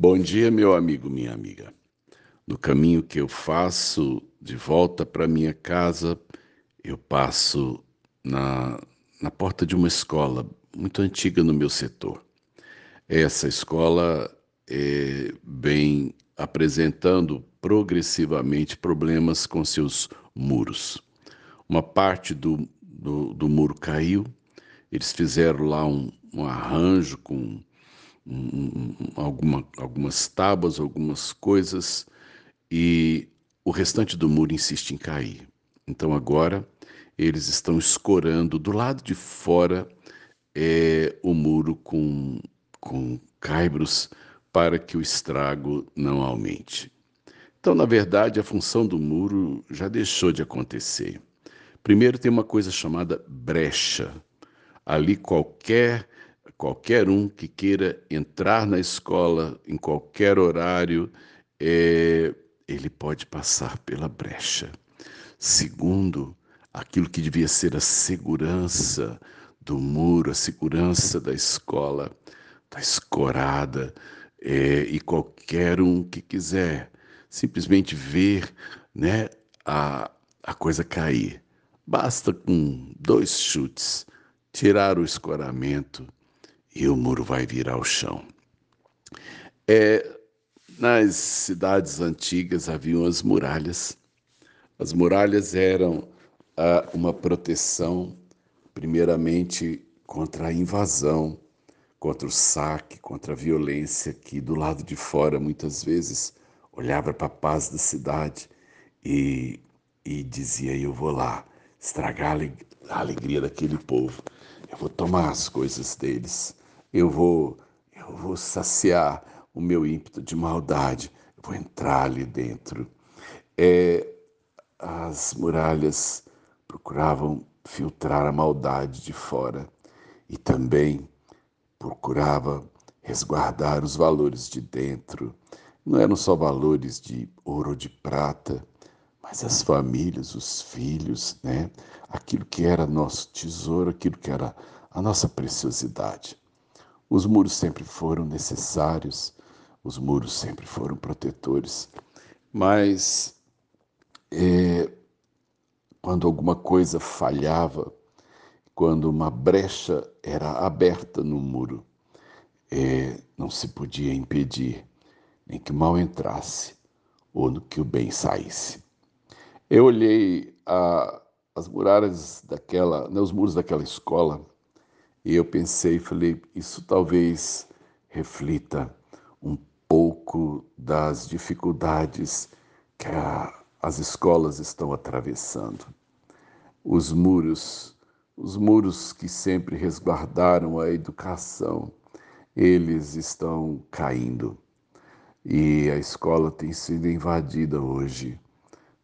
Bom dia, meu amigo, minha amiga. No caminho que eu faço de volta para minha casa, eu passo na, na porta de uma escola muito antiga no meu setor. Essa escola é, vem apresentando progressivamente problemas com seus muros. Uma parte do, do, do muro caiu, eles fizeram lá um, um arranjo com alguma, algumas tábuas, algumas coisas, e o restante do muro insiste em cair. Então agora eles estão escorando do lado de fora é, o muro com, com caibros para que o estrago não aumente. Então, na verdade, a função do muro já deixou de acontecer. Primeiro tem uma coisa chamada brecha. Ali qualquer qualquer um que queira entrar na escola em qualquer horário, é, ele pode passar pela brecha. Segundo, aquilo que devia ser a segurança do muro, a segurança da escola, está escorada, é, e qualquer um que quiser simplesmente ver né, a, a coisa cair. Basta com dois chutes tirar o escoramento e o muro vai vir ao chão. É, nas cidades antigas haviam as muralhas. As muralhas eram ah, uma proteção, primeiramente, contra a invasão, contra o saque, contra a violência, que do lado de fora muitas vezes olhava para a paz da cidade e, e dizia: Eu vou lá estragar a alegria daquele povo, eu vou tomar as coisas deles eu vou, eu vou saciar o meu ímpeto de maldade, eu vou entrar ali dentro. É, as muralhas procuravam filtrar a maldade de fora e também procurava resguardar os valores de dentro. Não eram só valores de ouro ou de prata, mas as famílias, os filhos, né? Aquilo que era nosso tesouro, aquilo que era a nossa preciosidade. Os muros sempre foram necessários, os muros sempre foram protetores, mas é, quando alguma coisa falhava, quando uma brecha era aberta no muro, é, não se podia impedir nem que o mal entrasse ou que o bem saísse. Eu olhei a, as muralhas daquela, né, os muros daquela escola e eu pensei, falei, isso talvez reflita um pouco das dificuldades que a, as escolas estão atravessando. Os muros, os muros que sempre resguardaram a educação, eles estão caindo. E a escola tem sido invadida hoje,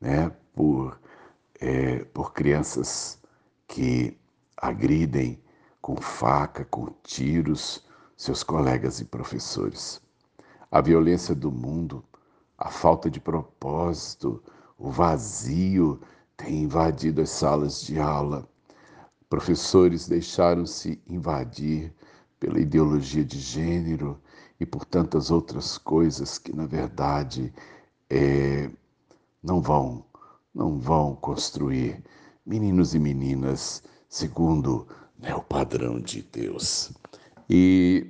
né, por, é, por crianças que agridem com faca, com tiros, seus colegas e professores. A violência do mundo, a falta de propósito, o vazio tem invadido as salas de aula. Professores deixaram-se invadir pela ideologia de gênero e por tantas outras coisas que, na verdade, é, não vão, não vão construir meninos e meninas segundo é o padrão de Deus. E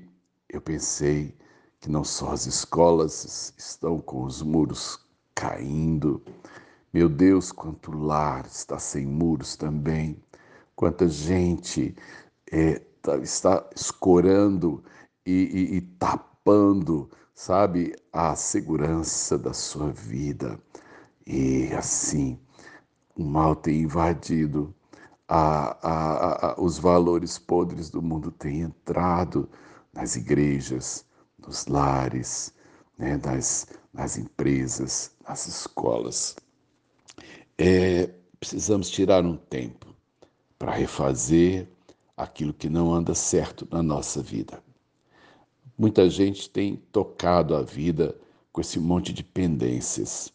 eu pensei que não só as escolas estão com os muros caindo, meu Deus, quanto lar está sem muros também, quanta gente é, tá, está escorando e, e, e tapando, sabe, a segurança da sua vida. E assim, o mal tem invadido a, a, a, os valores podres do mundo têm entrado nas igrejas, nos lares, né, nas, nas empresas, nas escolas. É, precisamos tirar um tempo para refazer aquilo que não anda certo na nossa vida. Muita gente tem tocado a vida com esse monte de pendências.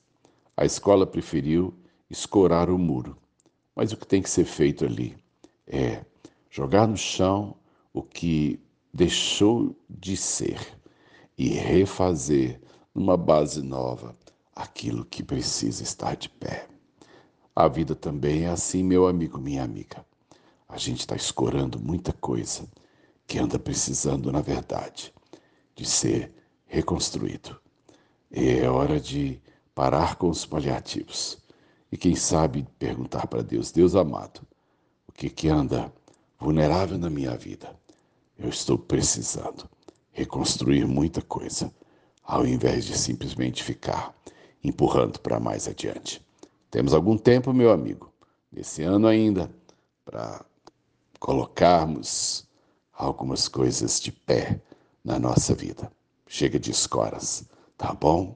A escola preferiu escorar o muro mas o que tem que ser feito ali é jogar no chão o que deixou de ser e refazer numa base nova aquilo que precisa estar de pé. A vida também é assim, meu amigo, minha amiga. A gente está escorando muita coisa que anda precisando, na verdade, de ser reconstruído. E é hora de parar com os paliativos e, quem sabe, perguntar para Deus: Deus amado, o que, que anda vulnerável na minha vida? Eu estou precisando reconstruir muita coisa, ao invés de simplesmente ficar empurrando para mais adiante. Temos algum tempo, meu amigo, nesse ano ainda, para colocarmos algumas coisas de pé na nossa vida. Chega de escoras, tá bom?